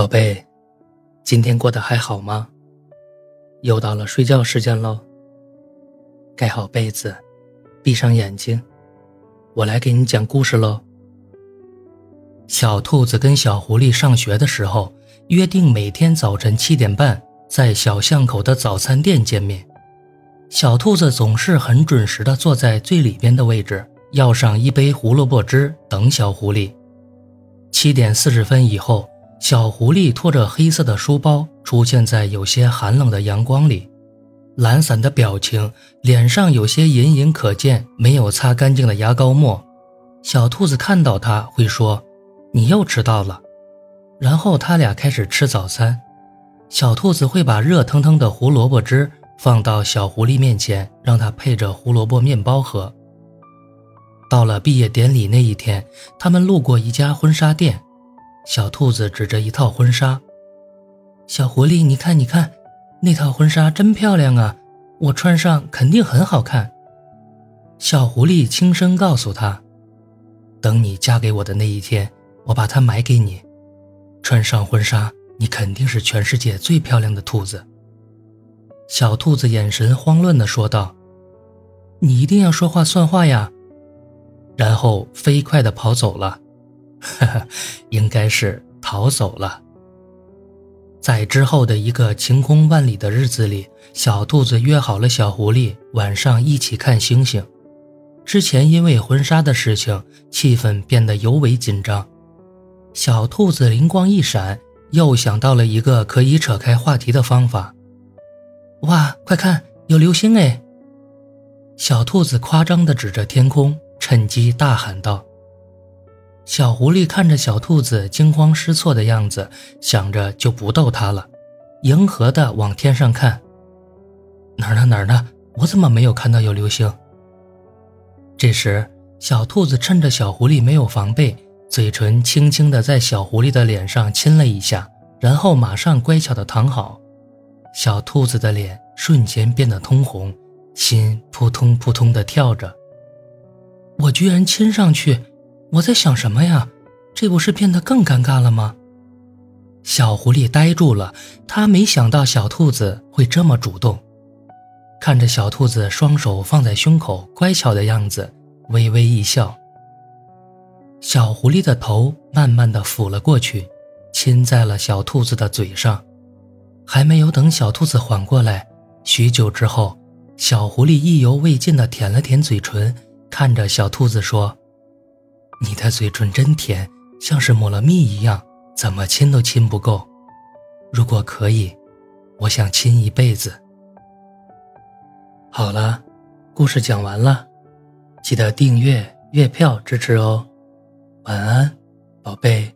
宝贝，今天过得还好吗？又到了睡觉时间喽。盖好被子，闭上眼睛，我来给你讲故事喽。小兔子跟小狐狸上学的时候，约定每天早晨七点半在小巷口的早餐店见面。小兔子总是很准时的坐在最里边的位置，要上一杯胡萝卜汁等小狐狸。七点四十分以后。小狐狸拖着黑色的书包出现在有些寒冷的阳光里，懒散的表情，脸上有些隐隐可见没有擦干净的牙膏沫。小兔子看到它会说：“你又迟到了。”然后他俩开始吃早餐。小兔子会把热腾腾的胡萝卜汁放到小狐狸面前，让它配着胡萝卜面包喝。到了毕业典礼那一天，他们路过一家婚纱店。小兔子指着一套婚纱，小狐狸，你看，你看，那套婚纱真漂亮啊！我穿上肯定很好看。小狐狸轻声告诉他：“等你嫁给我的那一天，我把它买给你。穿上婚纱，你肯定是全世界最漂亮的兔子。”小兔子眼神慌乱地说道：“你一定要说话算话呀！”然后飞快地跑走了。哈哈，应该是逃走了。在之后的一个晴空万里的日子里，小兔子约好了小狐狸晚上一起看星星。之前因为婚纱的事情，气氛变得尤为紧张。小兔子灵光一闪，又想到了一个可以扯开话题的方法。哇，快看，有流星哎！小兔子夸张地指着天空，趁机大喊道。小狐狸看着小兔子惊慌失措的样子，想着就不逗它了，迎合的往天上看。哪儿呢？哪儿呢？我怎么没有看到有流星？这时，小兔子趁着小狐狸没有防备，嘴唇轻轻的在小狐狸的脸上亲了一下，然后马上乖巧的躺好。小兔子的脸瞬间变得通红，心扑通扑通的跳着。我居然亲上去！我在想什么呀？这不是变得更尴尬了吗？小狐狸呆住了，他没想到小兔子会这么主动。看着小兔子双手放在胸口，乖巧的样子，微微一笑。小狐狸的头慢慢的俯了过去，亲在了小兔子的嘴上。还没有等小兔子缓过来，许久之后，小狐狸意犹未尽的舔了舔嘴唇，看着小兔子说。你的嘴唇真甜，像是抹了蜜一样，怎么亲都亲不够。如果可以，我想亲一辈子。好了，故事讲完了，记得订阅、月票支持哦。晚安，宝贝。